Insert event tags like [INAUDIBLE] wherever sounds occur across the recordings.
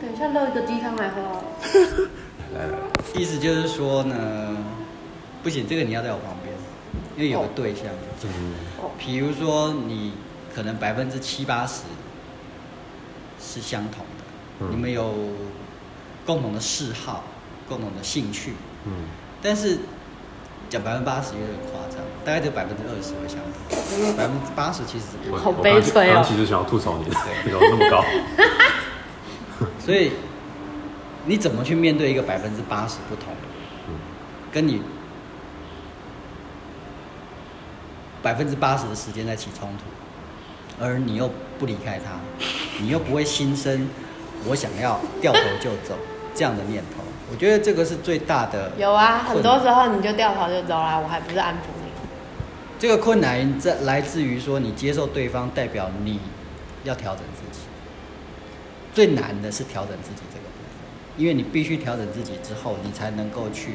等一下热一个鸡汤来喝哦。来来来，意思就是说呢，不行，这个你要在我旁边，因为有个对象。嗯，哦，比如说你可能百分之七八十是相同的，嗯。你们有共同的嗜好、共同的兴趣，嗯，但是讲百分之八十有点夸张，大概只有百分之二十会相同，百分之八十其实是不我好悲催哦。刚其实想要吐槽你，你 [LAUGHS] 怎么那么高？所以你怎么去面对一个百分之八十不同跟你百分之八十的时间在起冲突，而你又不离开他，你又不会心生我想要掉头就走 [LAUGHS] 这样的念头。我觉得这个是最大的有啊，很多时候你就掉头就走啦，我还不是安抚你。这个困难在来自于说你接受对方，代表你要调整。最难的是调整自己这个部分，因为你必须调整自己之后，你才能够去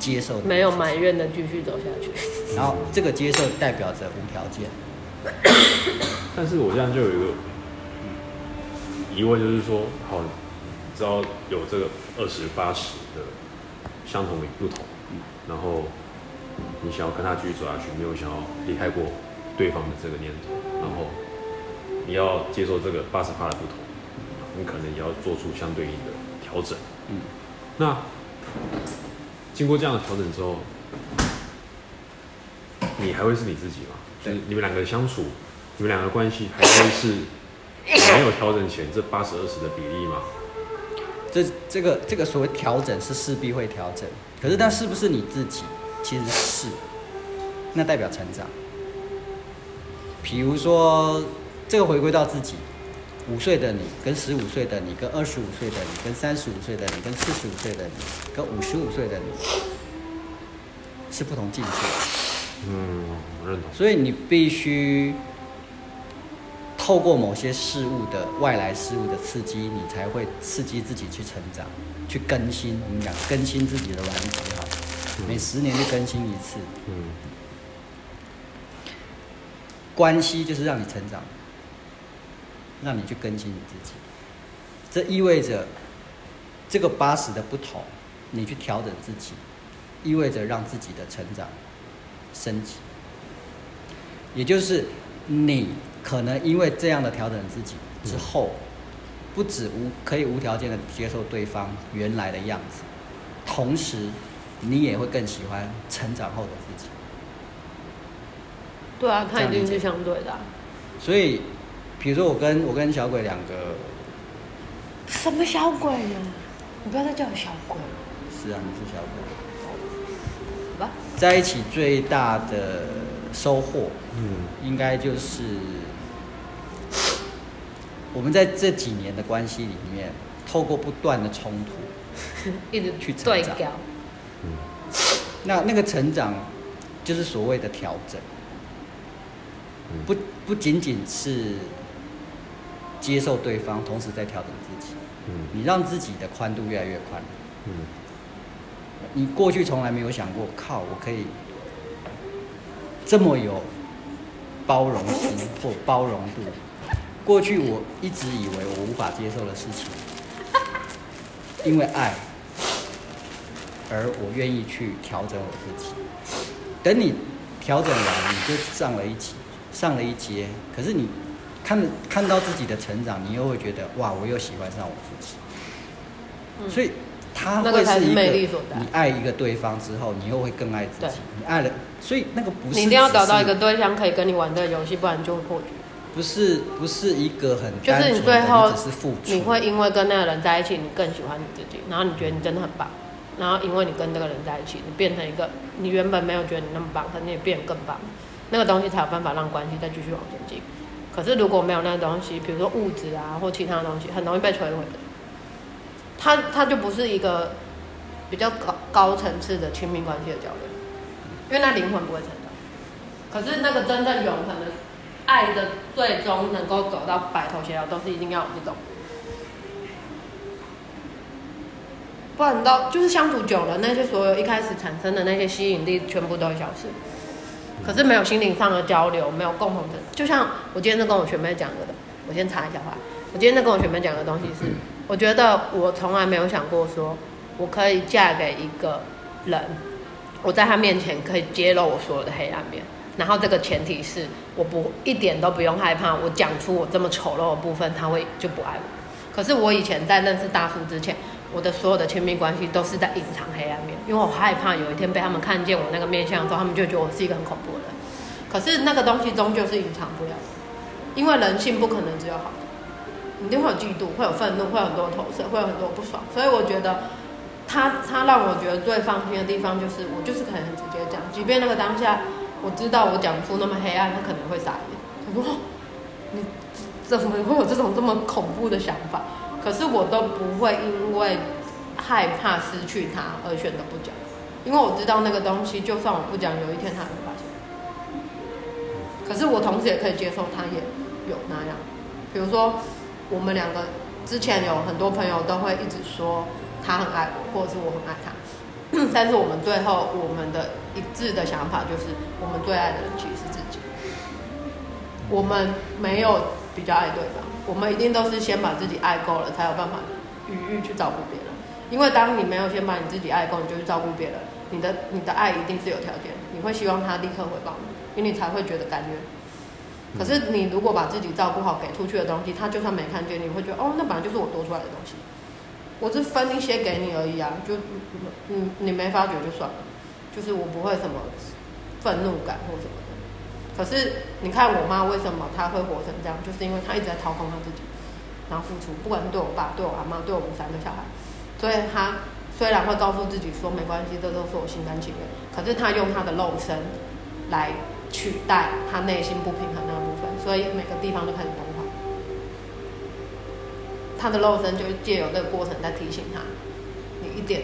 接受。没有埋。怨的继续走下去。然后这个接受代表着无条件。但是我现在就有一个疑问，就是说，好，你知道有这个二十八十的相同与不同，然后你想要跟他继续走下去，没有想要离开过对方的这个念头，然后你要接受这个八十八的不同，你可能也要做出相对应的调整。嗯，那经过这样的调整之后，你还会是你自己吗？就是你们两个的相处，你们两个关系还会是没有调整前这八十二十的比例吗？这这个这个所谓调整是势必会调整，可是那是不是你自己？其实是，那代表成长。比如说，这个回归到自己，五岁的你跟十五岁的你，跟二十五岁的你，跟三十五岁的你，跟四十五岁的你，跟五十五岁的你，是不同境界。嗯，认同。所以你必须透过某些事物的外来事物的刺激，你才会刺激自己去成长，去更新。我们讲更新自己的软体哈，每十年就更新一次。嗯关系就是让你成长，让你去更新你自己。这意味着这个八十的不同，你去调整自己，意味着让自己的成长升级。也就是你可能因为这样的调整自己之后，不止无可以无条件的接受对方原来的样子，同时你也会更喜欢成长后的自己。对啊，它一定是相对的啊、所以，比如说我跟我跟小鬼两个，什么小鬼呀？你不要再叫我小鬼，是啊，你是小鬼，好吧？在一起最大的收获，嗯。应该就是我们在这几年的关系里面，透过不断的冲突，[LAUGHS] 一直去成长。调，嗯。那那个成长就是所谓的调整，嗯。不不仅仅是接受对方，同时在调整自己，嗯你让自己的宽度越来越宽。嗯你过去从来没有想过，靠，我可以这么有包容心或包容度。过去我一直以为我无法接受的事情，[LAUGHS] 因为爱，而我愿意去调整我自己。等你调整完，你就上了一级，上了一阶。可是你看看到自己的成长，你又会觉得，哇，我又喜欢上我自己。嗯所以他那个才是会是一个你爱一个对方之后，你又会更爱自己。你爱了，所以那个不是你一定要找到一个对象可以跟你玩这个游戏，不然就会破局。不是不是一个很就是你最后你只是付出，你会因为跟那个人在一起，你更喜欢你自己，然后你觉得你真的很棒，然后因为你跟这个人在一起，你变成一个你原本没有觉得你那么棒，可是你也变得更棒，那个东西才有办法让关系再继续往前进。可是如果没有那个东西，比如说物质啊或其他的东西，很容易被摧毁的。它它就不是一个比较高高层次的亲密关系的交流，因为那灵魂不会成长。可是那个真正永恒的爱的最终能够走到白头偕老，都是一定要有这种。不然你到就是相处久了，那些所有一开始产生的那些吸引力，全部都会消失。可是没有心灵上的交流，没有共同的，就像我今天在跟我学妹讲的，我先插一下话。我今天在跟我学妹讲的东西是，我觉得我从来没有想过说，我可以嫁给一个人，我在他面前可以揭露我所有的黑暗面。然后这个前提是，我不一点都不用害怕，我讲出我这么丑陋的部分，他会就不爱我。可是我以前在认识大叔之前，我的所有的亲密关系都是在隐藏黑暗面，因为我害怕有一天被他们看见我那个面相之后，他们就觉得我是一个很恐怖的人。可是那个东西终究是隐藏不了，因为人性不可能只有好的，一定会有嫉妒，会有愤怒，会有很多投射，会有很多不爽。所以我觉得他他让我觉得最放心的地方就是我就是可以很直接讲，即便那个当下。我知道我讲出那么黑暗，他可能会傻眼。他说：“你怎么会有这种这么恐怖的想法？”可是我都不会因为害怕失去他而选择不讲，因为我知道那个东西，就算我不讲，有一天他会发现。可是我同时也可以接受他也有那样。比如说，我们两个之前有很多朋友都会一直说他很爱我，或者是我很爱他。[CLEARS THROAT] 但是我们最后我们的一致的想法就是，我们最爱的人其实是自己。我们没有比较爱对方，我们一定都是先把自己爱够了，才有办法余裕去照顾别人。因为当你没有先把你自己爱够，你就去照顾别人，你的你的爱一定是有条件，你会希望他立刻回报你，因为你才会觉得甘愿。可是你如果把自己照顾好，给出去的东西，他就算没看见，你会觉得哦，那本来就是我多出来的东西。我是分一些给你而已啊，就你你没发觉就算了，就是我不会什么愤怒感或什么。可是你看我妈为什么她会活成这样，就是因为她一直在掏空她自己，然后付出，不管是对我爸、对我阿妈、对我们三个小孩，所以她虽然会告诉自己说没关系，这都是我心甘情愿，可是她用她的肉身来取代她内心不平衡那部分，所以每个地方都开始崩坏。他的肉身就借由这个过程在提醒他，你一点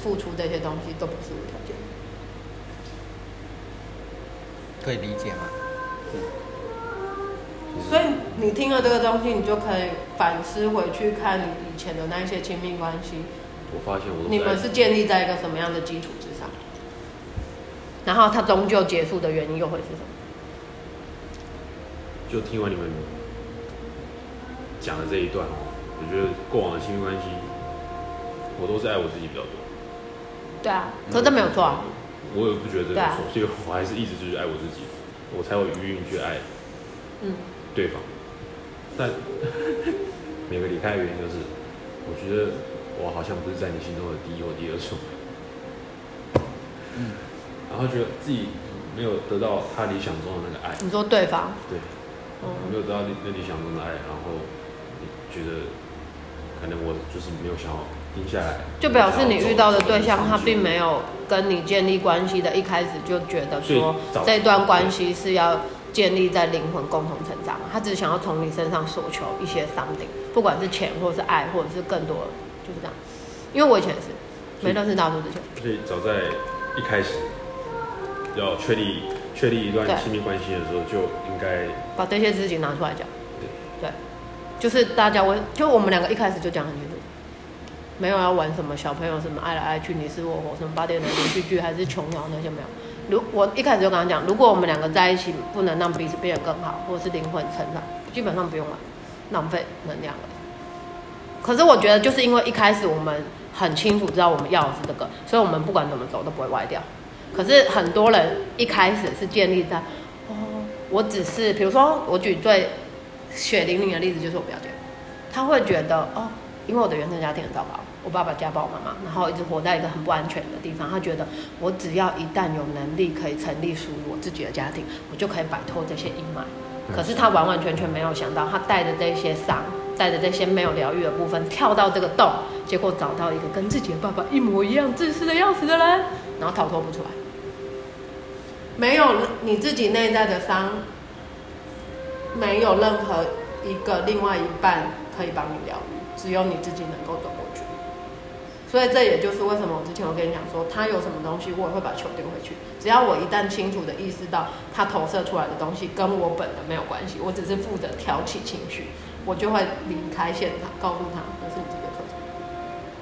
付出这些东西都不是无条件。可以理解吗？所以你听了这个东西，你就可以反思回去看你以前的那一些亲密关系。我发现我你们是建立在一个什么样的基础之上？然后它终究结束的原因又会是什么？就听完你们讲的这一段哦。我觉得过往的亲密关系，我都是爱我自己比较多。对啊，可这没有错啊。我也不觉得这有错，所以我还是一直就是爱我自己，我才有余韵去爱，嗯，对方。但 [LAUGHS] 每个离开的原因就是，我觉得我好像不是在你心中的第一或第二顺嗯。然后觉得自己没有得到他理想中的那个爱。你说对方？对。没有得到那理想中的爱，然后觉得。可能我就是没有想要停下来，就表示你遇到的对象他并没有跟你建立关系的，一开始就觉得说这段关系是要建立在灵魂共同成长，他只是想要从你身上索求一些 something，不管是钱或者是爱或者是更多，就是这样。因为我以前也是没认识大叔之前，所以早在一开始要确立确立一段亲密关系的时候，就应该把这些事情拿出来讲。对。就是大家，我就我们两个一开始就讲很清楚，没有要玩什么小朋友什么爱来爱去你死我活什么八点的连续剧还是琼瑶那些没有。如我一开始就跟他讲，如果我们两个在一起不能让彼此变得更好，或是灵魂成长，基本上不用玩，浪费能量了。可是我觉得就是因为一开始我们很清楚知道我们要的是这个，所以我们不管怎么走都不会歪掉。可是很多人一开始是建立在，哦，我只是比如说我举最。血淋淋的例子就是我表姐，她会觉得哦，因为我的原生家庭很糟糕，我爸爸家暴妈妈，然后一直活在一个很不安全的地方。他觉得我只要一旦有能力可以成立属于我自己的家庭，我就可以摆脱这些阴霾。可是他完完全全没有想到，他带着这些伤，带着这些没有疗愈的部分，跳到这个洞，结果找到一个跟自己的爸爸一模一样自私的要死的人，然后逃脱不出来。没有你自己内在的伤。没有任何一个另外一半可以帮你疗愈，只有你自己能够走过去。所以这也就是为什么我之前我跟你讲说，他有什么东西，我也会把球丢回去。只要我一旦清楚的意识到他投射出来的东西跟我本人没有关系，我只是负责挑起情绪，我就会离开现场，告诉他那是你自己的课程，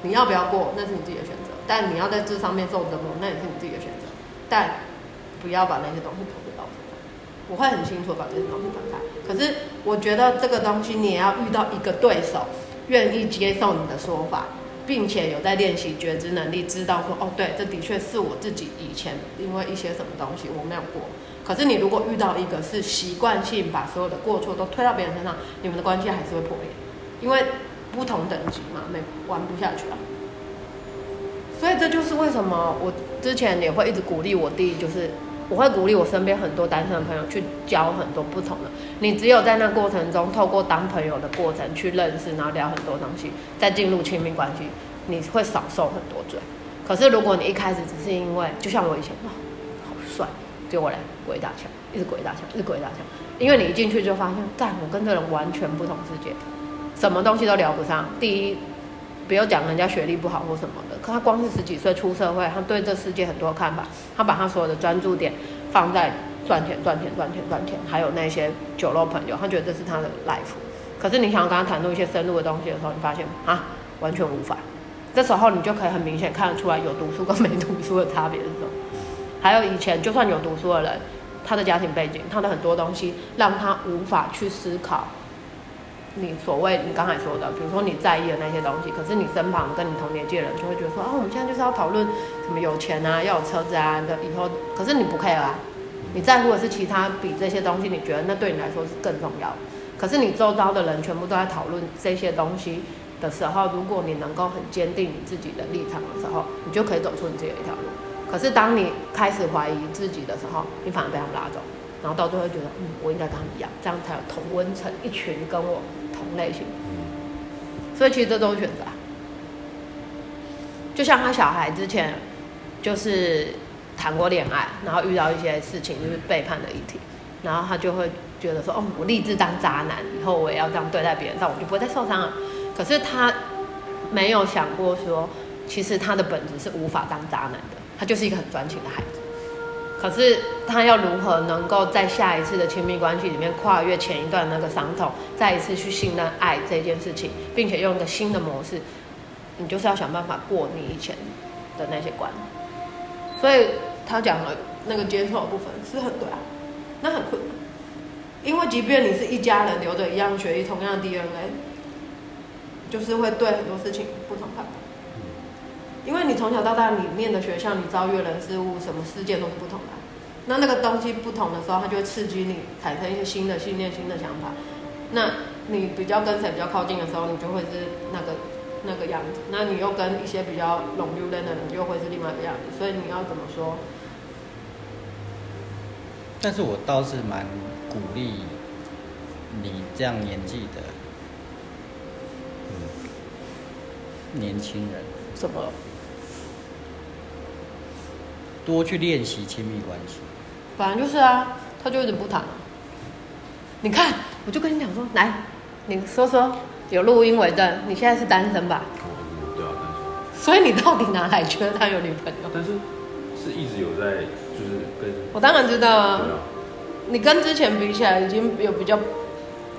你要不要过那是你自己的选择。但你要在这上面受折磨，那也是你自己的选择。但不要把那些东西投射到我身上。我会很清楚把这些东西分开。可是我觉得这个东西你也要遇到一个对手，愿意接受你的说法，并且有在练习觉知能力，知道说哦，对，这的确是我自己以前因为一些什么东西我没有过。可是你如果遇到一个是习惯性把所有的过错都推到别人身上，你们的关系还是会破裂，因为不同等级嘛，没玩不下去了。所以这就是为什么我之前也会一直鼓励我弟，就是我会鼓励我身边很多单身的朋友去交很多不同的。你只有在那过程中，透过当朋友的过程去认识，然后聊很多东西，再进入亲密关系，你会少受很多罪。可是如果你一开始只是因为，就像我以前，哇，好帅，结果来鬼打墙，一直鬼打墙，一直鬼打墙，因为你一进去就发现，干，我跟这人完全不同世界，什么东西都聊不上。第一。不要讲人家学历不好或什么的，可他光是十几岁出社会，他对这世界很多看法，他把他所有的专注点放在赚钱、赚钱、赚钱、赚钱，还有那些酒肉朋友，他觉得这是他的 life。可是你想要跟他谈论一些深入的东西的时候，你发现啊，完全无法。这时候你就可以很明显看得出来有读书跟没读书的差别是什么。还有以前就算有读书的人，他的家庭背景，他的很多东西让他无法去思考。你所谓你刚才说的，比如说你在意的那些东西，可是你身旁跟你同年纪的人就会觉得说，啊，我们现在就是要讨论什么有钱啊，要有车子啊的以后，可是你不 care 啊，你在乎的是其他比这些东西，你觉得那对你来说是更重要。可是你周遭的人全部都在讨论这些东西的时候，如果你能够很坚定你自己的立场的时候，你就可以走出你自己的一条路。可是当你开始怀疑自己的时候，你反而被他们拉走，然后到最后觉得，嗯，我应该跟他们一样，这样才有同温层一群跟我。类型，所以其实这都是选择。就像他小孩之前就是谈过恋爱，然后遇到一些事情就是背叛的议题，然后他就会觉得说：“哦，我立志当渣男，以后我也要这样对待别人，这样我就不会再受伤了。”可是他没有想过说，其实他的本质是无法当渣男的，他就是一个很专情的孩子。可是他要如何能够在下一次的亲密关系里面跨越前一段那个伤痛，再一次去信任爱这件事情，并且用一个新的模式，你就是要想办法过你以前的那些关。所以他讲了那个接受的部分是很对啊，那很困难，因为即便你是一家人，流着一样血液，同样的 DNA，就是会对很多事情不同看法。因为你从小到大，你念的学校，你遭遇人事物，什么事件都是不同的。那那个东西不同的时候，它就会刺激你产生一些新的信念、新的想法。那你比较跟谁比较靠近的时候，你就会是那个那个样子。那你又跟一些比较冷流的人，又会是另外一个样子。所以你要怎么说？但是我倒是蛮鼓励你这样年纪的年轻人。什么？多去练习亲密关系，反正就是啊，他就一直不谈。你看，我就跟你讲说，来，你说说，有录音为证，你现在是单身吧？啊，单身。所以你到底哪来觉得他有女朋友？但是是一直有在，就是跟。我当然知道啊。你跟之前比起来，已经有比较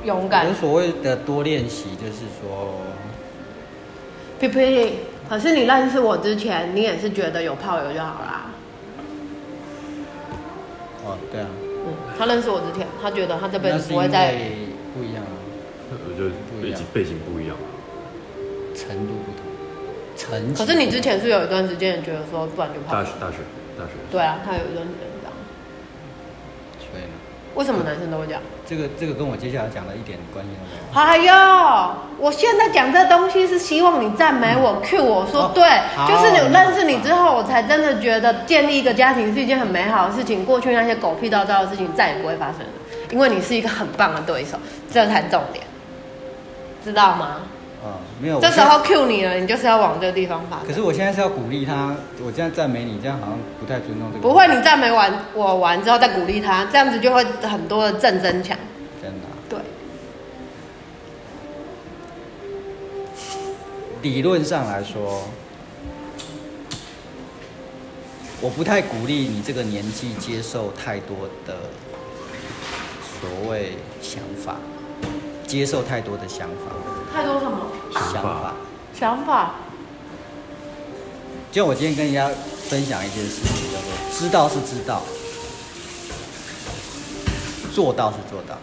勇敢。有所谓的多练习，就是说，皮皮，可是你认识我之前，你也是觉得有炮友就好啦。哦，对啊。嗯，他认识我之前，他觉得他这辈子不会再不一样啊。我觉得背景背景不一样，程度不同，层。可是你之前是有一段时间觉得说，不然就大学大学大学。对啊，他有一段时间这样。所以呢？为什么男生都会这样？这个这个跟我接下来讲的一点关系都没有。哎呦，我现在讲这东西是希望你赞美我，Q 我说对，就是你认识你之后，我才真的觉得建立一个家庭是一件很美好的事情。过去那些狗屁叨叨的事情再也不会发生了，因为你是一个很棒的对手，这才重点，知道吗？啊，没有。这时候 Q 你了，你就是要往这个地方发。可是我现在是要鼓励他，我这样赞美你，这样好像不太尊重这个。不会，你赞美完我完之后再鼓励他，这样子就会很多的正增强。真的。对。理论上来说，我不太鼓励你这个年纪接受太多的所谓想法，接受太多的想法。太多什么想法？想法。就我今天跟人家分享一件事情，叫做知道是知道，做到是做到。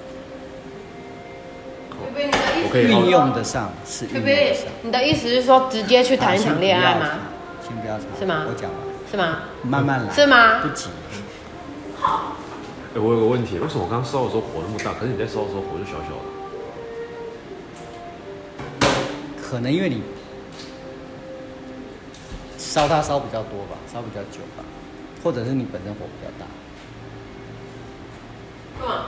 候，贝，你的意我可以运用得上是运用得上。，你的意思是说直接去谈一场恋爱吗？先不要吵，是吗我讲完，是吗？慢慢来，是吗不急。好哎、我有个问题，为什么我刚烧的时候火那么大，可是你在烧的时候火就小小的？可能因为你烧它烧比较多吧，烧比较久吧，或者是你本身火比较大。干嘛？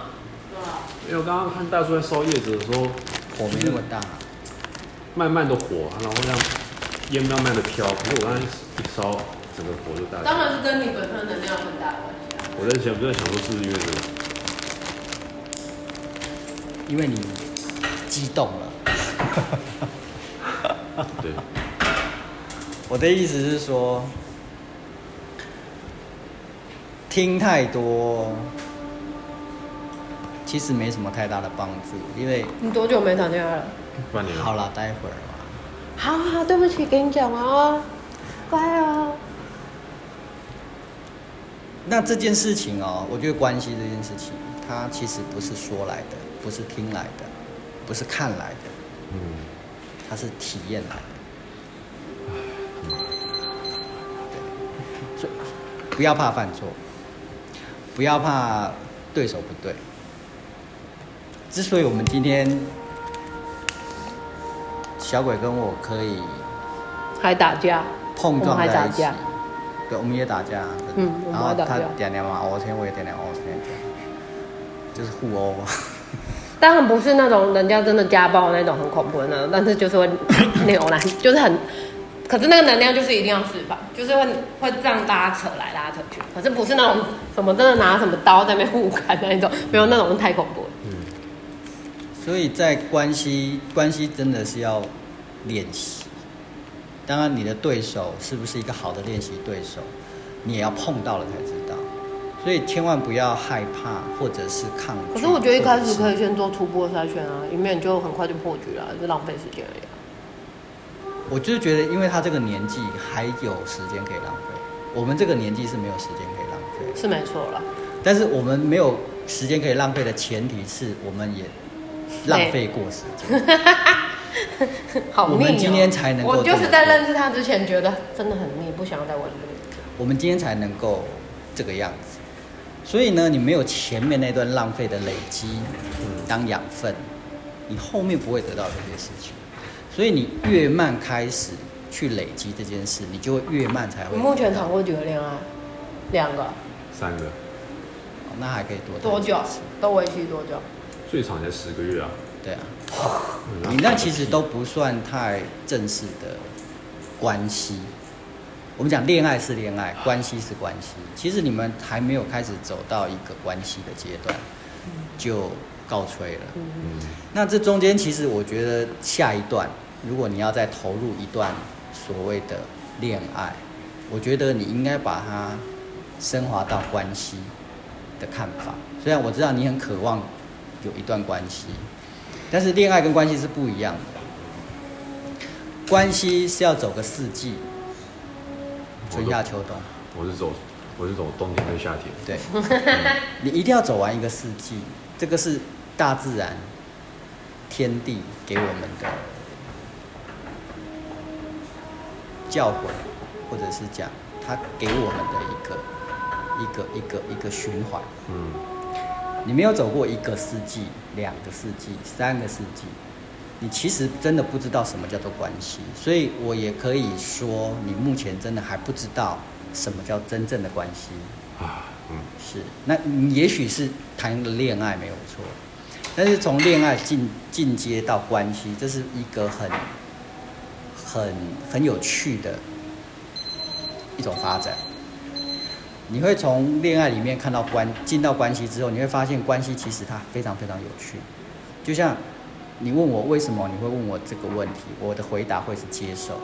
因为我刚刚看大叔在烧叶子的时候，火没那么大，慢慢的火，然后让烟慢慢的飘，可是我刚刚一烧，整个火就大。当然是跟你本身能量很大的关系啊。我在想，我在想说是不是因为什么？因为你激动了。[LAUGHS] 对，我的意思是说，听太多其实没什么太大的帮助，因为你多久没谈恋爱了？半年。好了，待会儿嘛。好好，对不起，给你讲哦，乖哦。那这件事情哦，我觉得关系这件事情，它其实不是说来的，不是听来的，不是看来的，嗯，它是体验来的。对，所以不要怕犯错，不要怕对手不对。之所以我们今天小鬼跟我可以还打架，碰撞在一起对，我们也打架，嗯然后他点点嘛，我天我也点点我天这样，就是互殴嘛。当然不是那种人家真的家暴那种很恐怖的那种，但是就是会扭来，就是很，可是那个能量就是一定要释放，就是会会这样拉扯来拉扯去，可是不是那种什么真的拿什么刀在那边互砍那一种，没有那种太恐怖了。所以在关系关系真的是要练习。当然，你的对手是不是一个好的练习对手，你也要碰到了才知道。所以千万不要害怕或者是抗拒。可是我觉得一开始可以，先做初步的筛选啊，以免就很快就破局了，就浪费时间而已啊。我就是觉得，因为他这个年纪还有时间可以浪费，我们这个年纪是没有时间可以浪费。是没错了，但是我们没有时间可以浪费的前提是我们也浪费过时间。[LAUGHS] 好腻、哦。我们今天才能够我就是在认识他之前觉得真的很腻，不想要再玩这个。我们今天才能够这个样子。所以呢，你没有前面那段浪费的累积当养分，你后面不会得到这些事情。所以你越慢开始去累积这件事，你就会越慢才会。你目前谈过几个恋爱？两个。三个，哦那还可以多谈多久？都维持多久？最长才十个月啊。对啊，嗯你那其实都不算太正式的关系。我们讲恋爱是恋爱，关系是关系。其实你们还没有开始走到一个关系的阶段，就告吹了。那这中间其实我觉得下一段，如果你要再投入一段所谓的恋爱，我觉得你应该把它升华到关系的看法。虽然我知道你很渴望有一段关系，但是恋爱跟关系是不一样的。关系是要走个四季，春夏秋冬。我是走，我是走冬天跟夏天。对，你一定要走完一个四季，这个是大自然、天地给我们的教诲，或者是讲他给我们的一个一个一个一个循环。嗯，你没有走过一个四季、两个四季、三个四季，你其实真的不知道什么叫做关系。所以我也可以说，你目前真的还不知道什么叫真正的关系。啊，嗯，是，那你也许是谈了恋爱没有错，但是从恋爱进进阶到关系，这是一个很很很有趣的一种发展。你会从恋爱里面看到关进到关系之后，你会发现关系其实它非常非常有趣。就像你问我为什么你会问我这个问题，我的回答会是接受。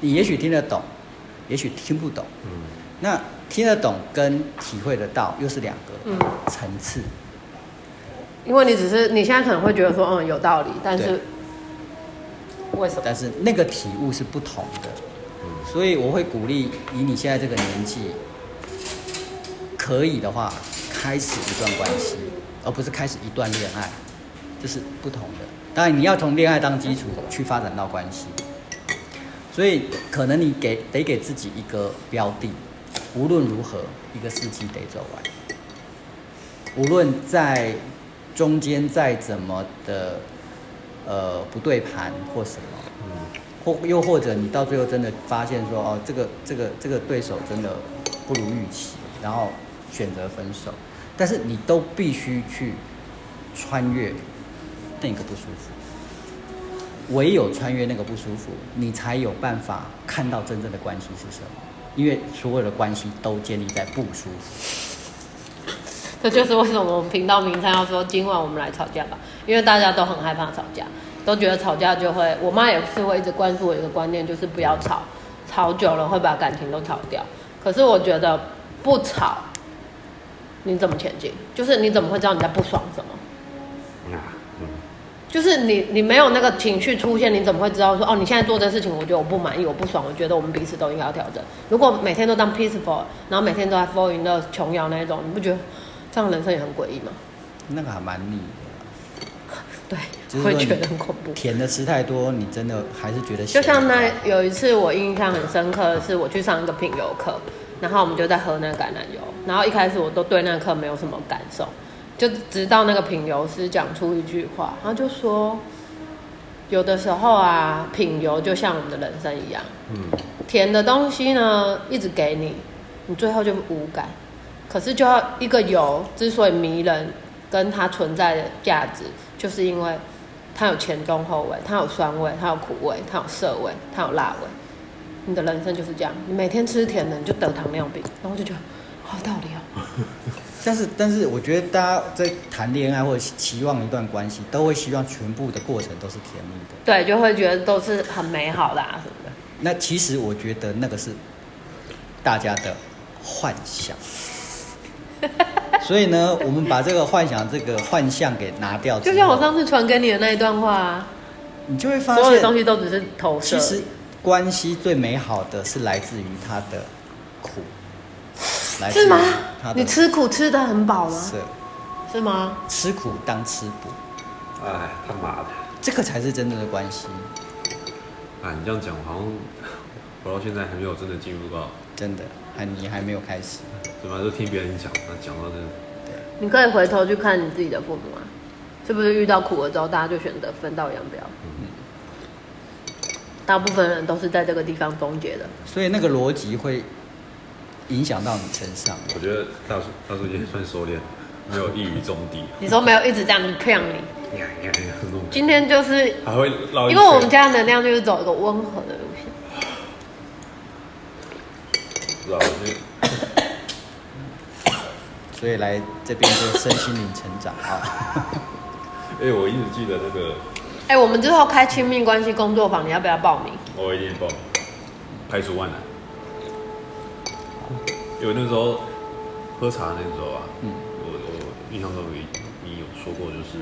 你也许听得懂，也许听不懂。嗯，那听得懂跟体会得到又是两个嗯层次。因为你只是你现在可能会觉得说，嗯，有道理，但是为什么？但是那个体悟是不同的，所以我会鼓励以你现在这个年纪，可以的话，开始一段关系，而不是开始一段恋爱。这是不同的。当然，你要从恋爱当基础去发展到关系，所以可能你给得给自己一个标的，无论如何一个四季得走完，无论在中间再怎么的呃不对盘或什么，嗯，或又或者你到最后真的发现说哦，这个这个这个对手真的不如预期，然后选择分手，但是你都必须去穿越那个不舒服，唯有穿越那个不舒服，你才有办法看到真正的关系是什么，因为所有的关系都建立在不舒服。这就是为什么我们频道名称要说今晚我们来吵架吧，因为大家都很害怕吵架，都觉得吵架就会，我妈也是会一直灌输我一个观念，就是不要吵，吵久了会把感情都吵掉。可是我觉得不吵，你怎么前进？就是你怎么会知道你在不爽什么？就是你你没有那个情绪出现，你怎么会知道说哦，你现在做这事情，我觉得我不满意，我不爽，我觉得我们彼此都应该要调整。如果每天都当 peaceful，然后每天都在 fall in love 琼瑶那一种，你不觉得这样人生也很诡异吗？那个还蛮腻的对会觉得很恐怖，。甜的吃太多，你真的还是觉得就像那有一次我印象很深刻的是，我去上一个品油课，然后我们就在喝那个橄榄油，然后一开始我都对那个课没有什么感受，就直到那个品油师讲出一句话，他就说，有的时候啊，品油就像我们的人生一样，嗯，甜的东西呢一直给你，你最后就无感。可是就要一个油之所以迷人，跟它存在的价值，就是因为它有前中后味，它有酸味，它有苦味，它有涩味，它有辣味。你的人生就是这样，你每天吃甜的，你就得糖尿病，然后就觉得好有道理哦。[LAUGHS] 但是，但是我觉得大家在谈恋爱或者期望一段关系，都会希望全部的过程都是甜蜜的。对，就会觉得都是很美好的啊什么的。那其实我觉得那个是大家的幻想。[LAUGHS] 所以呢，我们把这个幻想、这个幻象给拿掉，就像我上次传给你的那一段话啊，你就会发现所有的东，西都只是投射其。实关系最美好的是来自于他的苦，来自是吗他？的你吃苦吃的很饱吗？是是吗？吃苦当吃补，哎，他妈的，这个才是真正的关系，啊，你这样讲，好像 [LAUGHS] 我到现在还没有真的进入到，真的，还你还没有开始，怎么都听别人讲，那讲到这，对。你可以回头去看你自己的父母啊，是不是遇到苦了之后，大家就选择分道扬镳？大部分人都是在这个地方终结的。所以那个逻辑会影响到你身上。我觉得大叔大叔也算收敛，没有一语中的，你说没有一直这样子骗你，今天就是还会绕，因为我们家的能量就是走一个温和的路线。不知道，我觉得所以来这边就身心灵成长啊。[LAUGHS] 哎、我一直记得那个，哎、我们之后开亲密关系工作坊，你要不要报名？我一定报名，排除万难。因为那时候喝茶那时候啊，我我印象中你你有说过，就是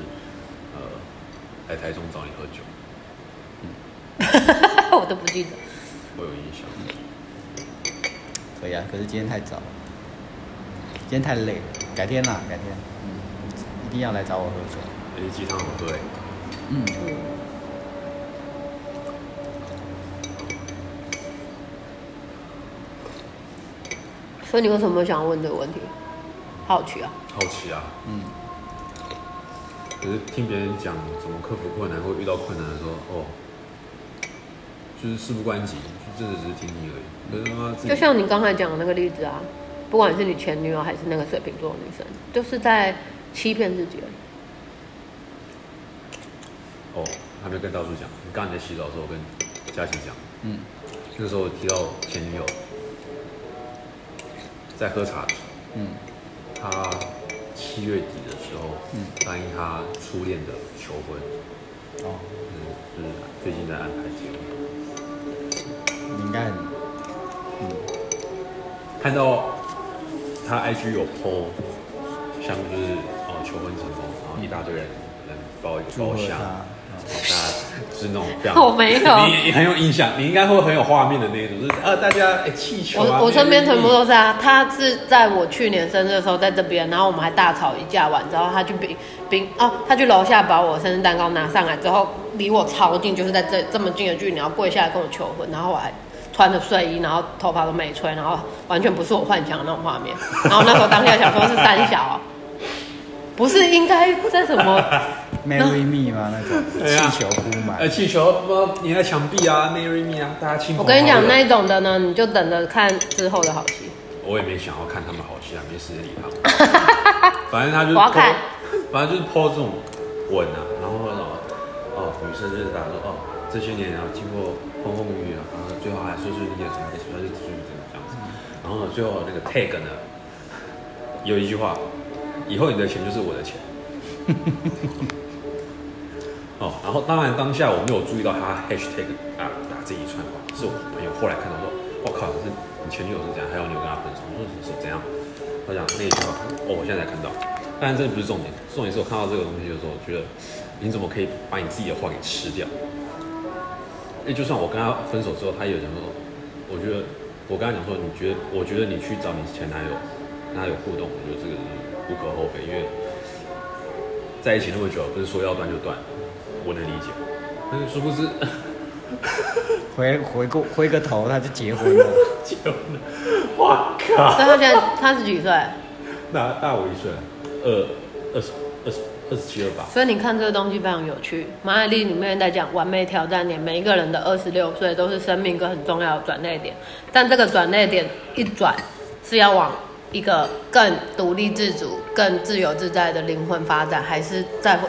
呃，来台中找你喝酒，我都不记得。我有印象。可以啊，可是今天太早了，今天太累了，改天啦，改天，一定要来找我喝酒。哎、鸡汤好喝哎，嗯，所以你为什么会想要问这个问题？好奇啊。好奇啊。嗯，可是听别人讲怎么克服困难或遇到困难的时候，哦，就是事不关己，就真的只是听听而已。可是他妈就像你刚才讲的那个例子啊，不管是你前女友还是那个水瓶座的女生，就是在欺骗自己而已。哦，还没跟大叔讲，你刚才在洗澡的时候，我跟佳琪讲，嗯，那时候我提到前女友在喝茶的时候，嗯，他七月底的时候，嗯。答应他初恋的求婚，哦，嗯是就是最近在安排结婚。你应该很，嗯，看到他 IG 有 PO，像就是哦求婚成功，然后一大堆人人包一个包厢，是那种非常我没有。你你很有印象，你应该会很有画面的那种，就是呃大家哎气球啊，我我身边全部都都是啊，他是在我去年生日的时候在这边，然后我们还大吵一架完之后，他去冰冰哦，他去楼下把我生日蛋糕拿上来之后，离我超近，就是在这这么近的距离，然后跪下来跟我求婚，然后我还穿着睡衣，然后头发都没吹，然后完全不是我幻想的那种画面，然后那时候当下想说是三小啊，不是应该在什么 Marry me 吗？那种气球铺满呃，气球不粘在墙壁啊，Marry me 啊，大家亲。我跟你讲那一种的呢，你就等着看之后的好戏。我也没想要看他们好戏啊，没时间理他们。[LAUGHS] 反正他就是我要看反正就是 po 这种吻啊，然后那种哦，女生就是打说哦，这些年啊，经过风风雨雨啊，然后最后还顺顺利利的从一起，他就继续这样子。然后呢，最后那个 tag 呢，有一句话，以后你的钱就是我的钱。[LAUGHS] 哦，然后当然当下我没有注意到他 hashtag 啊打这一串话，是我朋友后来看到说，我靠，是你前女友是这样，还有你有跟他分手，我说是怎样？他讲那句话，哦，我现在才看到，当然这不是重点，重点是我看到这个东西的时候，我觉得你怎么可以把你自己的话给吃掉？哎，就算我跟他分手之后，他也有讲说，我觉得我跟他讲说，你觉得，我觉得你去找你前男友，跟他有互动，我觉得这个是无可厚非，因为在一起那么久，不是说要断就断，我能理解。但是殊不知 [LAUGHS] 回回过回个头他就结婚了，[LAUGHS] 结婚了，哇靠！所以他现在他是几岁？那大我一岁，二二十二十二十七二八。所以你看这个东西非常有趣。马雅丽里面在讲完美挑战点，每一个人的二十六岁都是生命一个很重要的转捩点，但这个转捩点一转是要往一个更独立自主、更自由自在的灵魂发展，还是在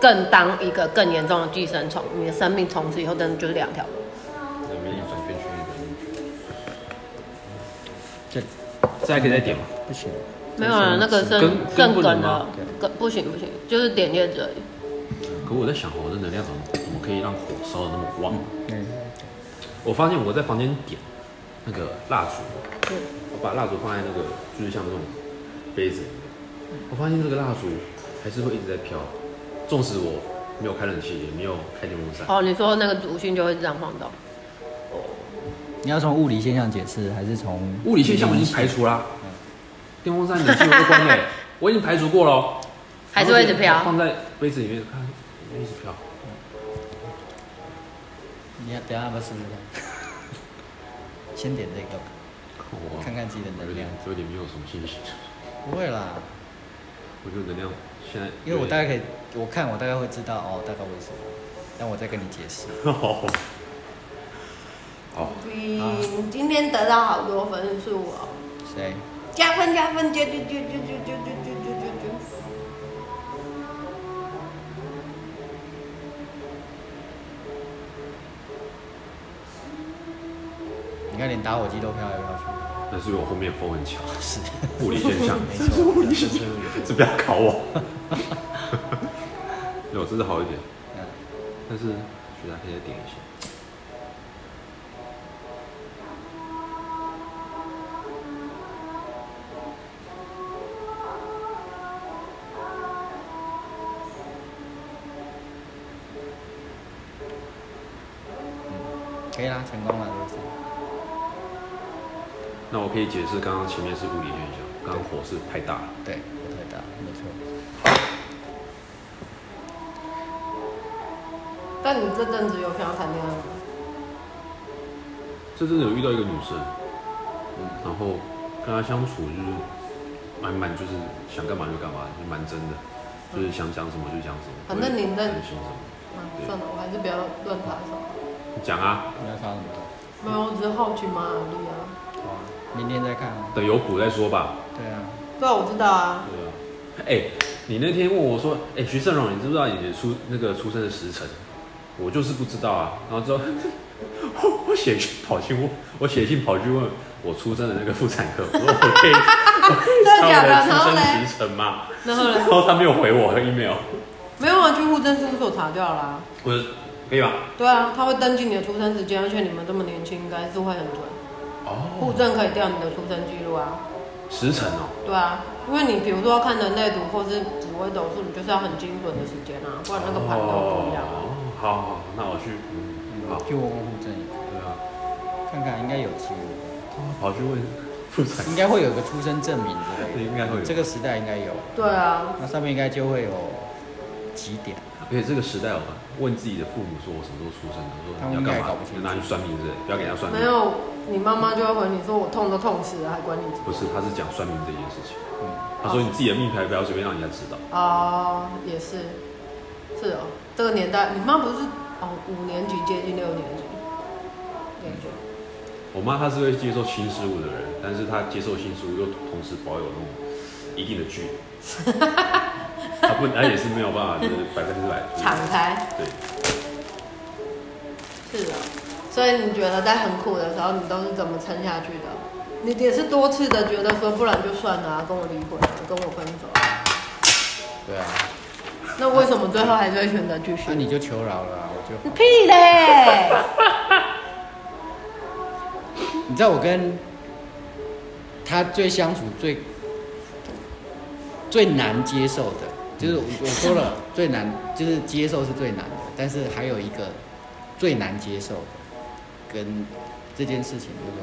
更当一个更严重的寄生虫？你的生命从此以后真的就是两条路。那边一转圈圈一转这这还可以再点吗？不行，没有啊，那个是更更的吗，更不行不行，就是点叶子而已。可我在想，我的能量怎么怎么可以让火烧的那么旺？嗯，我发现我在房间点那个蜡烛，嗯我把蜡烛放在那个就是像那种杯子里面，我发现这个蜡烛还是会一直在飘，纵使我没有开冷气，也没有开电风扇。哦，你说那个毒性就会这样晃动。你要从物理现象解释，还是从物理现象我已经排除啦，电风扇冷气我都关了，[LAUGHS] 我已经排除过了哦，还是会一直飘放在杯子里面看，一直飘。你要等下要不要试试看？[LAUGHS] 先点这个，我看看自己的能量。有点没有什么信心，不会啦，我觉得能量现在因为我大概可以，我看我大概会知道哦，大概为什么，但我再跟你解释。好，[LAUGHS] 好，你今天得到好多分数哦，谁？加分加分，加加加加加加加加加。你看连打火机都飘来飘去。那是因为我后面风很强，[LAUGHS] 是，物理现象，[LAUGHS] 没错，物理现象，这不要考我。有，这是好一点，嗯，但是觉得可以再点一下。可以啦，成功了，这次。那我可以解释，刚刚前面是物理现象，刚刚火是太大了。对，但你这阵子有想要谈恋爱吗？这阵子有遇到一个女生，然后跟她相处就是蛮蛮就是想干嘛就干嘛，就蛮真的，就是想讲什么就讲什么。反正你认真心什么，啊，算了，我还是不要乱插手。讲啊，你要插什么？没有，我只是好奇马尔利啊。好啊，明天再看啊。等有谱再说吧。对啊，对啊，我知道啊。对啊。哎、你那天问我说，哎、徐胜荣，你知不知道你的出那个出生的时辰？我就是不知道啊。然后之后，我 [LAUGHS] 我写信跑去问，我写信跑去问我出生的那个妇产科，我说我可以，我可以真的假的知道我的出生时辰吗？然后然？后他没有回我的 email，没有啊，去户政事务所查就好啦。我说可以吧？对啊，他会登记你的出生时间，而且你们这么年轻，应该是会很准。户哦，政可以调你的出生记录啊。时辰哦，对啊，因为你比如说要看人类图或是紫微斗数，你就是要很精准的时间啊，不然那个盘都不一样啊。哦，好好好，那我去，嗯，好，就问问户政，对啊，看看应该有机会，跑去问妇产。应该会有个出生证明之类的，应该会有。这个时代应该有，对啊，那上面应该就会有几点，而且这个时代哦，问自己的父母说我什么时候出生的，说他们应你要干嘛搞不清楚。就拿去算命之类，不要给人家算命。没。有，你妈妈就会回你说我痛都痛死了，还管你几不是，他是讲算命这件事情。嗯，他说你自己的命牌不要随便让人家知道。哦，也是，是哦，这个年代，你妈不是哦五年级接近六年级，我妈她是会接受新事物的人，但是她接受新事物又同时保有那种一定的距离。她不，她也是没有办法，就是百分之百。敞开，对，是啊，所以你觉得在很苦的时候，你都是怎么撑下去的？你也是多次的觉得说，不然就算了、啊，跟我离婚啊，跟我分手啊。对啊，那为什么最后还是会选择继续？那你就求饶了啊，我就你屁嘞！[LAUGHS] 你知道我跟他最相处最最难接受的，就是我我说了最难，就是接受是最难的，但是还有一个最难接受的，跟这件事情就是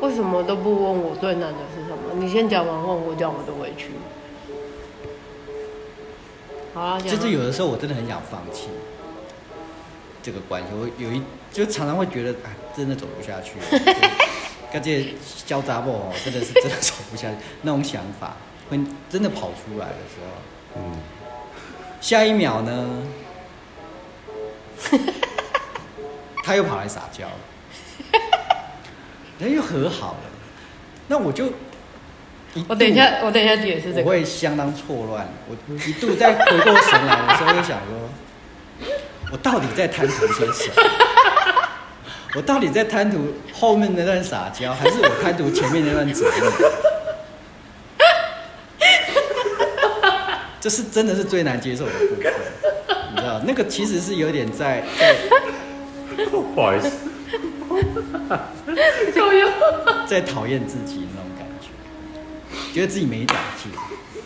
为什么都不问我最难的是什么？你先讲完，问我讲我的委屈。好啊，就是有的时候我真的很想放弃这个关系，我有一就常常会觉得啊，真的走不下去，[LAUGHS] 跟这些交杂货哦，真的是真的走不下去，那种想法会真的跑出来的时候。嗯，下一秒呢，[LAUGHS] 他又跑来撒娇了，[LAUGHS] 人又和好了，那我就一我等一下，我等一下解释这我个。会相当错乱，我一度在回过神来的时候，就想说，[LAUGHS] 我到底在贪图些什么？我到底在贪图后面那段撒娇，还是我贪图前面那段责任？[LAUGHS] 这是真的是最难接受的部分，你知道，那个其实是有点在在 [LAUGHS] 不好意思，在讨厌自己那种感觉，觉得自己没长进，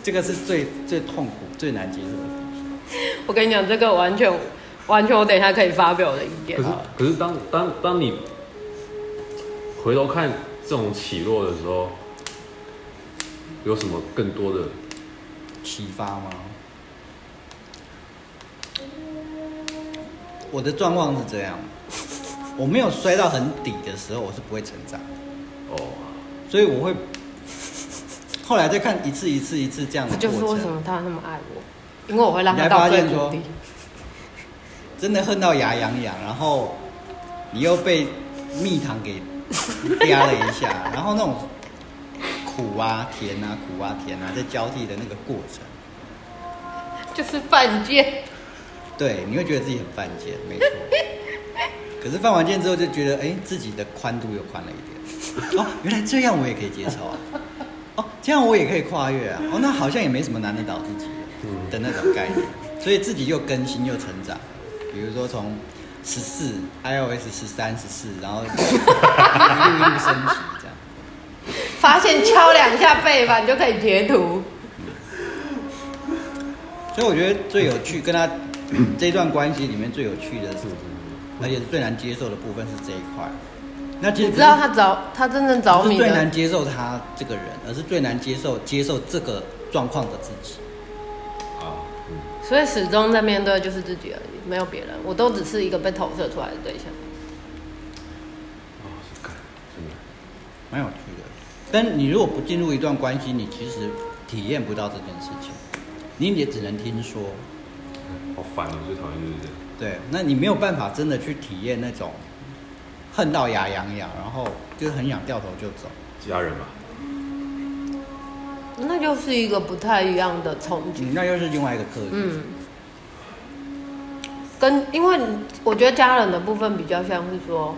这个是最最痛苦、最难接受的。我跟你讲，这个完全完全，我等一下可以发表我的意见可。是可是当当当你回头看这种起落的时候，有什么更多的？启发吗？我的状况是这样，我没有摔到很底的时候，我是不会成长，哦，所以我会后来再看一次一次一次这样的这就是为，什么他那么爱我，因为我会让他到发现说最谷底。真的恨到牙痒痒，然后你又被蜜糖给嗲了一下，[LAUGHS] 然后那种苦啊、甜啊、苦啊、甜啊在交替的那个过程。就是犯贱。对，你会觉得自己很犯贱，没错。可是放完箭之后，就觉得哎、自己的宽度又宽了一点。哦，原来这样我也可以接受啊。哦，这样我也可以跨越啊。哦，那好像也没什么难得倒自己的的那种概念，所以自己又更新又成长。比如说从十四 iOS 十三、十四，然后一路一路升级这样。发现敲两下背板就可以截图。所以我觉得最有趣，跟他这段关系里面最有趣的是，而且是最难接受的部分是这一块。那其实你知道他着他真正着迷不是最难，接受他这个人，而是最难接受接受这个状况的自己。啊，嗯，所以始终在面对就是自己而已，没有别人，我都只是一个被投射出来的对象。啊，是干，真的，蛮有趣的。但你如果不进入一段关系，你其实体验不到这件事情，你也只能听说。好烦哦，最讨厌就是这样。对，那你没有办法真的去体验那种恨到牙痒痒，然后就是很想掉头就走。家人吧，那就是一个不太一样的冲击。嗯，那又是另外一个课题。嗯，跟因为我觉得家人的部分比较像是说，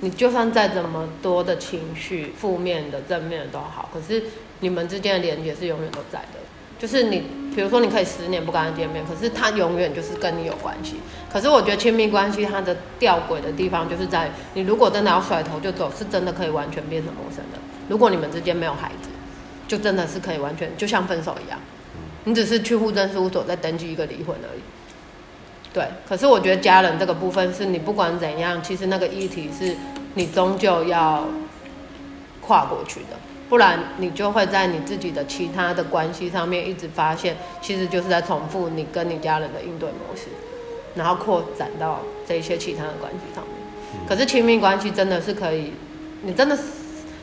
你就算再怎么多的情绪，负面的、正面的都好，可是你们之间的连接是永远都在的。就是你，比如说你可以十年不跟他见面，可是他永远就是跟你有关系。可是我觉得亲密关系它的吊诡的地方就是在，你如果真的要甩头就走，是真的可以完全变成陌生人。如果你们之间没有孩子，就真的是可以完全就像分手一样。你只是去户政事务所再登记一个离婚而已。对，可是我觉得家人这个部分是你不管怎样，其实那个议题是你终究要跨过去的，不然你就会在你自己的其他的关系上面一直发现，其实就是在重复你跟你家人的应对模式，然后扩展到这些其他的关系上面。可是亲密关系真的是可以，你真的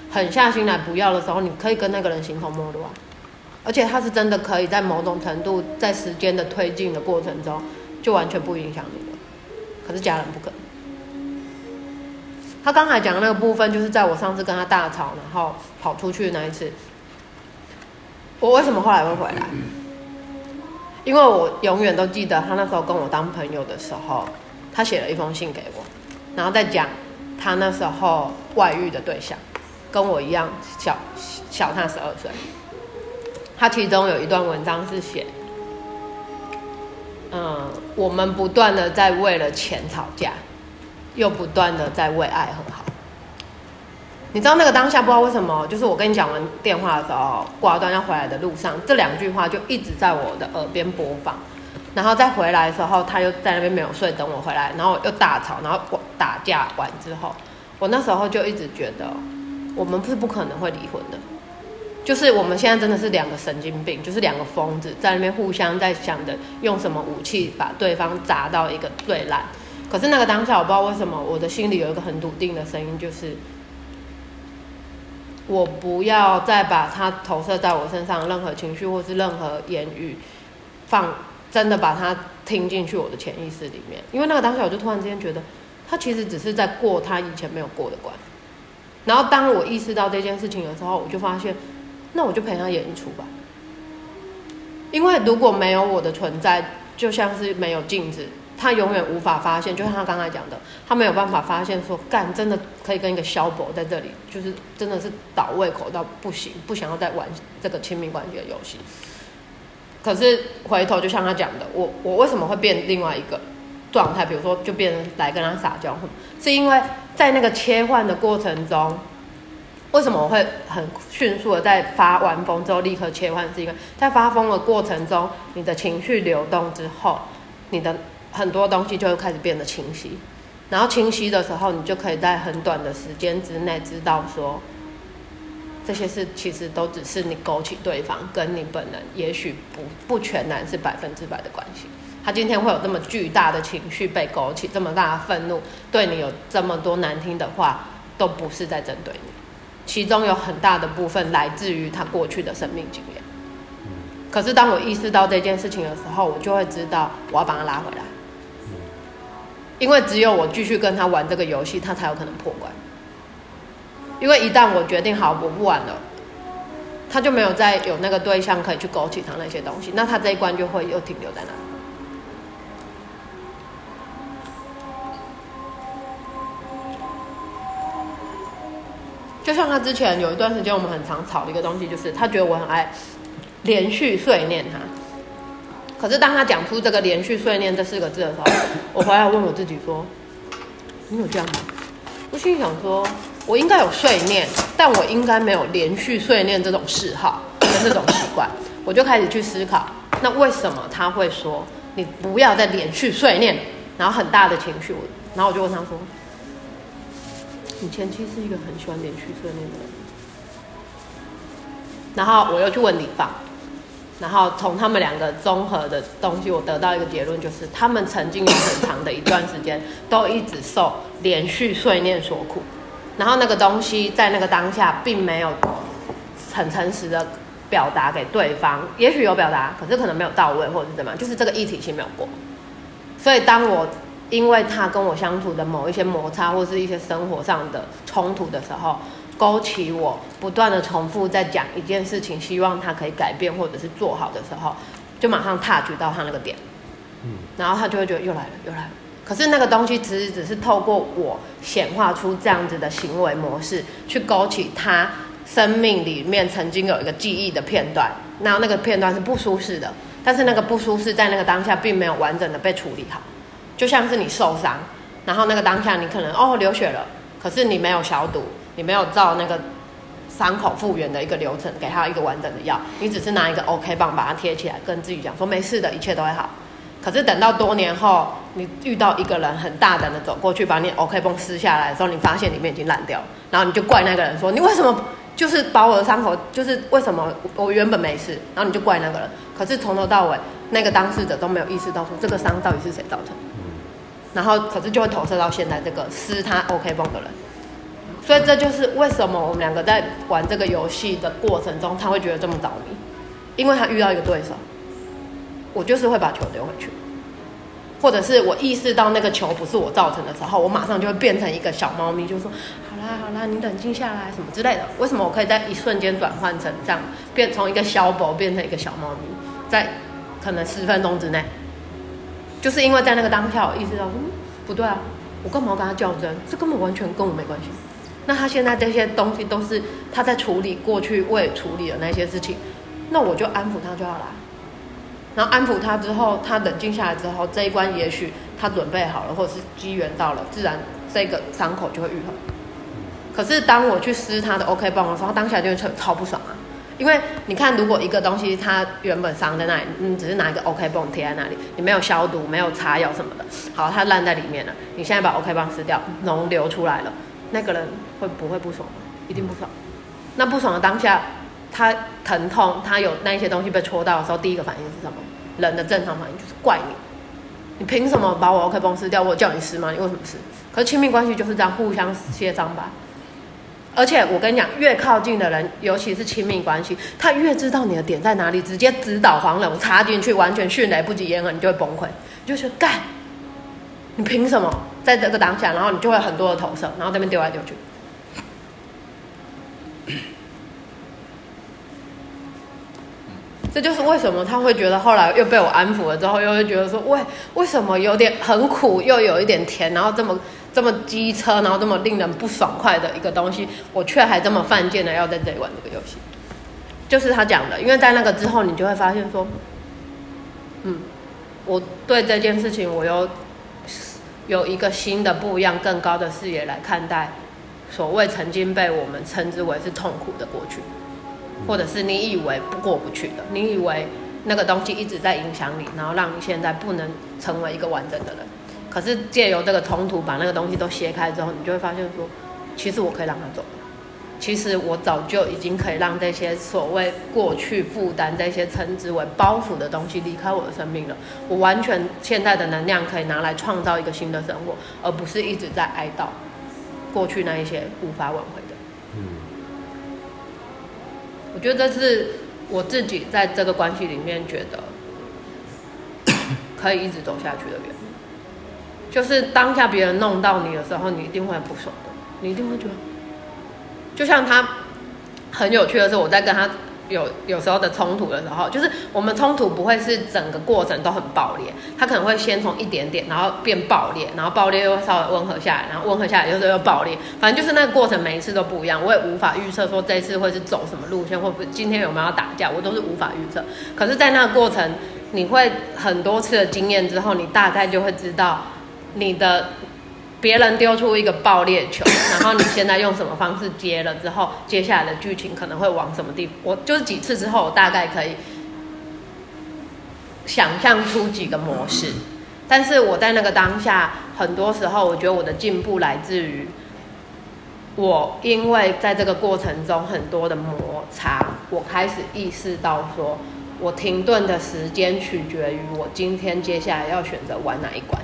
狠下心来不要的时候，你可以跟那个人形同陌路啊，而且他是真的可以在某种程度在时间的推进的过程中。就完全不影响你了，可是家人不可能。他刚才讲的那个部分，就是在我上次跟他大吵，然后跑出去那一次。我为什么后来会回来？因为我永远都记得他那时候跟我当朋友的时候，他写了一封信给我，然后再讲他那时候外遇的对象，跟我一样小小他十二岁。他其中有一段文章是写。嗯，我们不断的在为了钱吵架，又不断的在为爱和好。你知道那个当下不知道为什么，就是我跟你讲完电话的时候，挂断要回来的路上，这两句话就一直在我的耳边播放。然后再回来的时候，他又在那边没有睡，等我回来，然后又大吵，然后打架完之后，我那时候就一直觉得，我们是不可能会离婚的。就是我们现在真的是两个神经病，就是两个疯子在那边互相在想着用什么武器把对方砸到一个最烂。可是那个当下，我不知道为什么我的心里有一个很笃定的声音，就是我不要再把他投射在我身上任何情绪或是任何言语放真的把它听进去我的潜意识里面。因为那个当下，我就突然之间觉得他其实只是在过他以前没有过的关。然后当我意识到这件事情的时候，我就发现。那我就陪他演一出吧，因为如果没有我的存在，就像是没有镜子，他永远无法发现。就像他刚才讲的，他没有办法发现说，干真的可以跟一个萧伯在这里，就是真的是倒胃口到不行，不想要再玩这个亲密关系的游戏。可是回头就像他讲的，我我为什么会变另外一个状态？比如说，就变成来跟他撒娇，是因为在那个切换的过程中。为什么我会很迅速的在发完疯之后立刻切换？是因为在发疯的过程中，你的情绪流动之后，你的很多东西就会开始变得清晰。然后清晰的时候，你就可以在很短的时间之内知道说，这些事其实都只是你勾起对方跟你本人，也许不不全然是百分之百的关系。他今天会有这么巨大的情绪被勾起，这么大的愤怒，对你有这么多难听的话，都不是在针对你。其中有很大的部分来自于他过去的生命经验。可是当我意识到这件事情的时候，我就会知道我要把他拉回来。因为只有我继续跟他玩这个游戏，他才有可能破关。因为一旦我决定好我不玩了，他就没有再有那个对象可以去勾起他那些东西，那他这一关就会又停留在那。就像他之前有一段时间，我们很常吵的一个东西，就是他觉得我很爱连续碎念他。可是当他讲出这个“连续碎念”这四个字的时候，[COUGHS] 我回来问我自己说：“你有这样吗？”我心里想说：“我应该有碎念，但我应该没有连续碎念这种嗜好跟这种习惯。”我就开始去思考，那为什么他会说你不要再连续碎念，然后很大的情绪？然后我就问他说。你前妻是一个很喜欢连续碎念的人，然后我又去问李放，然后从他们两个综合的东西，我得到一个结论，就是他们曾经有很长的一段时间都一直受连续碎念所苦，然后那个东西在那个当下并没有很诚实的表达给对方，也许有表达，可是可能没有到位或者是怎么样，就是这个一体性没有过，所以当我。因为他跟我相处的某一些摩擦，或是一些生活上的冲突的时候，勾起我不断的重复在讲一件事情，希望他可以改变或者是做好的时候，就马上 touch 到他那个点，嗯，然后他就会觉得又来了又来了。可是那个东西其实只是透过我显化出这样子的行为模式，去勾起他生命里面曾经有一个记忆的片段，然后那个片段是不舒适的，但是那个不舒适在那个当下并没有完整的被处理好。就像是你受伤，然后那个当下你可能哦流血了，可是你没有消毒，你没有照那个伤口复原的一个流程，给他一个完整的药，你只是拿一个 OK 棒把它贴起来，跟自己讲说没事的，一切都会好。可是等到多年后，你遇到一个人很大胆的走过去把你 OK 绷撕下来的时候，你发现里面已经烂掉，然后你就怪那个人说你为什么就是把我的伤口就是为什么我原本没事，然后你就怪那个人。可是从头到尾那个当事者都没有意识到说这个伤到底是谁造成，然后可是就会投射到现在这个撕他 OK 绷的人。所以这就是为什么我们两个在玩这个游戏的过程中，他会觉得这么着迷，因为他遇到一个对手。我就是会把球丢回去，或者是我意识到那个球不是我造成的时候，我马上就会变成一个小猫咪，就说好啦好啦，你冷静下来什么之类的。为什么我可以在一瞬间转换成这样，变从一个小狗变成一个小猫咪，在可能十分钟之内，就是因为在那个当下，我意识到嗯不对啊，我干嘛要跟他较真？这根本完全跟我没关系。那他现在这些东西都是他在处理过去未处理的那些事情，那我就安抚他就好啦。然后安抚他之后，他冷静下来之后，这一关也许他准备好了，或者是机缘到了，自然这个伤口就会愈合。可是当我去撕他的 OK 棒的时候，他当下就会超超不爽啊！因为你看，如果一个东西它原本伤在那里，你只是拿一个 OK 棒贴在那里，你没有消毒，没有擦药什么的，好，它烂在里面了。你现在把 OK 棒撕掉，脓流出来了，那个人会不会不爽？一定不爽。那不爽的当下。他疼痛，他有那些东西被戳到的时候，第一个反应是什么？人的正常反应就是怪你，你凭什么把我 OK 绷撕掉？我叫你撕吗？你为什么撕？可是亲密关系就是这样，互相卸伤疤。而且我跟你讲，越靠近的人，尤其是亲密关系，他越知道你的点在哪里，直接指导黄龙插进去，完全迅雷不及掩耳，你就会崩溃，你就觉得干，你凭什么在这个当下？然后你就会很多的投射，然后这边丢来丢去。这就是为什么他会觉得后来又被我安抚了之后，又会觉得说，喂，为什么有点很苦，又有一点甜，然后这么这么机车，然后这么令人不爽快的一个东西，我却还这么犯贱的要在这里玩这个游戏。就是他讲的，因为在那个之后，你就会发现说，嗯，我对这件事情，我又有一个新的不一样、更高的视野来看待，所谓曾经被我们称之为是痛苦的过去。或者是你以为不过不去的，你以为那个东西一直在影响你，然后让你现在不能成为一个完整的人。可是借由这个冲突把那个东西都切开之后，你就会发现说，其实我可以让他走。其实我早就已经可以让这些所谓过去负担、这些称之为包袱的东西离开我的生命了。我完全现在的能量可以拿来创造一个新的生活，而不是一直在哀悼过去那一些无法挽回的。嗯。我觉得这是我自己在这个关系里面觉得可以一直走下去的原因，就是当下别人弄到你的时候，你一定会不爽的，你一定会觉得，就像他很有趣的是，我在跟他。有有时候的冲突的时候，就是我们冲突不会是整个过程都很爆裂，他可能会先从一点点，然后变爆裂，然后爆裂又稍微温和下来，然后温和下来又是又爆裂，反正就是那个过程每一次都不一样，我也无法预测说这次会是走什么路线，或不今天有没有要打架，我都是无法预测。可是，在那个过程，你会很多次的经验之后，你大概就会知道你的。别人丢出一个爆裂球，[COUGHS] 然后你现在用什么方式接了之后，接下来的剧情可能会往什么地？我就是几次之后，我大概可以想象出几个模式。但是我在那个当下，很多时候我觉得我的进步来自于我，因为在这个过程中很多的摩擦，我开始意识到说，我停顿的时间取决于我今天接下来要选择玩哪一关。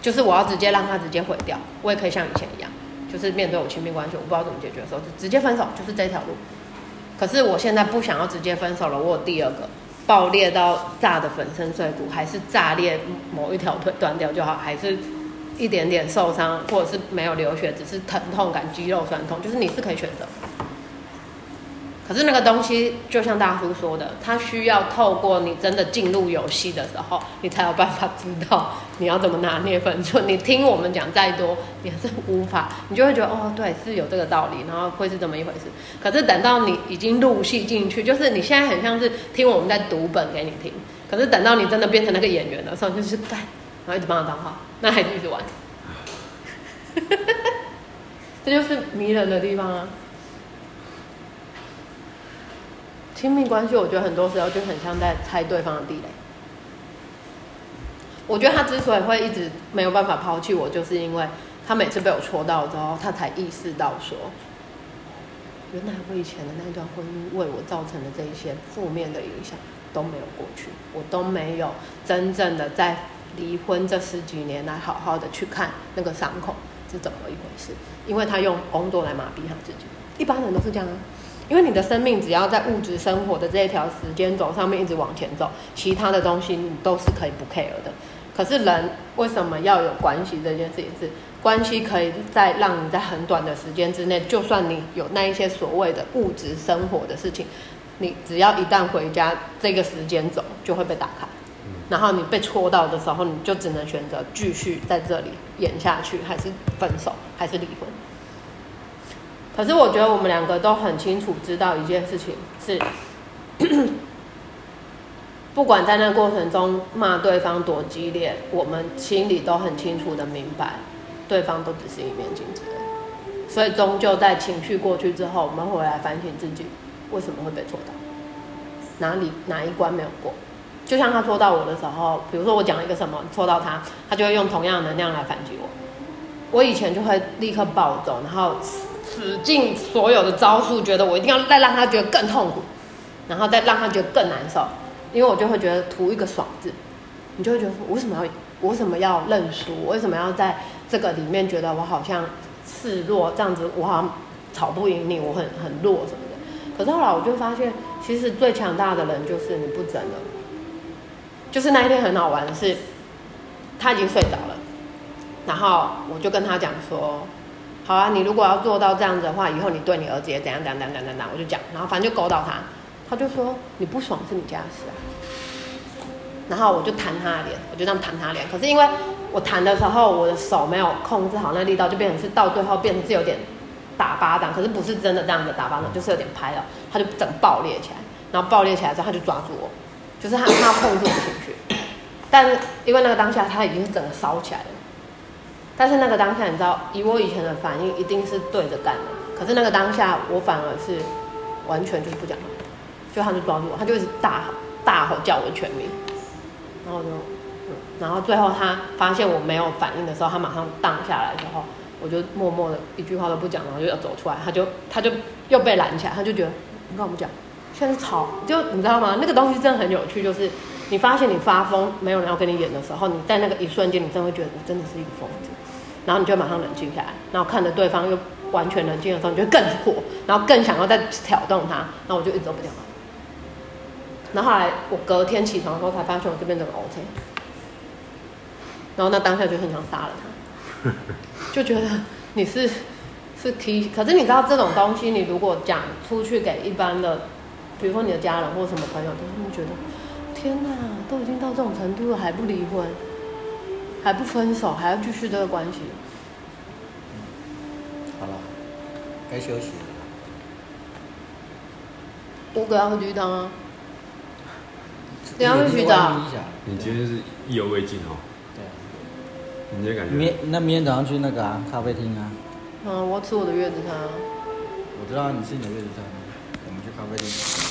就是我要直接让他直接毁掉，我也可以像以前一样，就是面对我亲密关系，我不知道怎么解决的时候，就直接分手，就是这条路。可是我现在不想要直接分手了，我有第二个爆裂到炸的粉身碎骨，还是炸裂某一条腿断掉就好，还是一点点受伤，或者是没有流血，只是疼痛感、肌肉酸痛，就是你是可以选择。可是那个东西，就像大叔说的，他需要透过你真的进入游戏的时候，你才有办法知道你要怎么拿捏分寸。你听我们讲再多，也是无法，你就会觉得哦，对，是有这个道理，然后会是这么一回事。可是等到你已经入戏进去，就是你现在很像是听我们在读本给你听。可是等到你真的变成那个演员的时候，就是干，然后一直帮他当好，那还是一直玩。这就是迷人的地方啊。亲密关系，我觉得很多时候就很像在猜对方的地雷。我觉得他之所以会一直没有办法抛弃我，就是因为他每次被我戳到之后，他才意识到说，原来我以前的那段婚姻为我造成的这一些负面的影响都没有过去，我都没有真正的在离婚这十几年来好好的去看那个伤口是怎么一回事，因为他用工作来麻痹他自己，一般人都是这样啊。因为你的生命只要在物质生活的这一条时间轴上面一直往前走，其他的东西你都是可以不 care 的。可是人为什么要有关系这件事情？是关系可以在让你在很短的时间之内，就算你有那一些所谓的物质生活的事情，你只要一旦回家，这个时间轴就会被打开。然后你被戳到的时候，你就只能选择继续在这里演下去，还是分手，还是离婚。可是我觉得我们两个都很清楚知道一件事情是，不管在那过程中骂对方多激烈，我们心里都很清楚的明白，对方都只是一面镜子。所以终究在情绪过去之后，我们回来反省自己为什么会被戳到，哪里哪一关没有过。就像他戳到我的时候，比如说我讲一个什么戳到他，他就会用同样的能量来反击我。我以前就会立刻暴走，然后。使尽所有的招数，觉得我一定要再让他觉得更痛苦，然后再让他觉得更难受，因为我就会觉得图一个爽字，你就会觉得，我为什么要我为什么要认输？我为什么要在这个里面觉得我好像示弱？这样子我好像吵不赢你，我很很弱什么的。可是后来我就发现，其实最强大的人就是你不争了。就是那一天很好玩的是，他已经睡着了，然后我就跟他讲说。好啊，你如果要做到这样子的话，以后你对你儿子也怎样怎样怎样怎样，我就讲，然后反正就勾到他，他就说你不爽是你家事啊。然后我就弹他的脸，我就这样弹他脸。可是因为我弹的时候，我的手没有控制好那力道，就变成是到最后变成是有点打巴掌，可是不是真的这样子打巴掌，就是有点拍了，他就整爆裂起来。然后爆裂起来之后，他就抓住我，就是他他要控制我情绪，但因为那个当下他已经是整个烧起来了。但是那个当下，你知道，以我以前的反应，一定是对着干的。可是那个当下，我反而是完全就是不讲话，就他就抓住我，他就一直大大吼叫我全名，然后就，然后最后他发现我没有反应的时候，他马上荡下来之后，我就默默的一句话都不讲，然后就要走出来，他就他就又被拦起来，他就觉得你干嘛不讲？现在是吵，就你知道吗？那个东西真的很有趣，就是你发现你发疯，没有人要跟你演的时候，你在那个一瞬间，你真的会觉得你真的是一个疯子。然后你就马上冷静下来，然后看着对方又完全冷静的时候，你就更火，然后更想要再挑动他，然后我就一直都不讲话。然后后来我隔天起床的时候才发现我这边整个 OK，然后那当下就很想杀了他，就觉得你是是 T，可是你知道这种东西，你如果讲出去给一般的，比如说你的家人或什么朋友，他们觉得天哪，都已经到这种程度了还不离婚。还不分手，还要继续这个关系。好了，该休息了。我给他喝鸡汤啊。等下会去的。你今天是意犹未尽哦。对。你这感觉？明那明天早上去那个啊咖啡厅啊。嗯，我要吃我的月子餐。我知道你吃你的月子餐，我们去咖啡厅。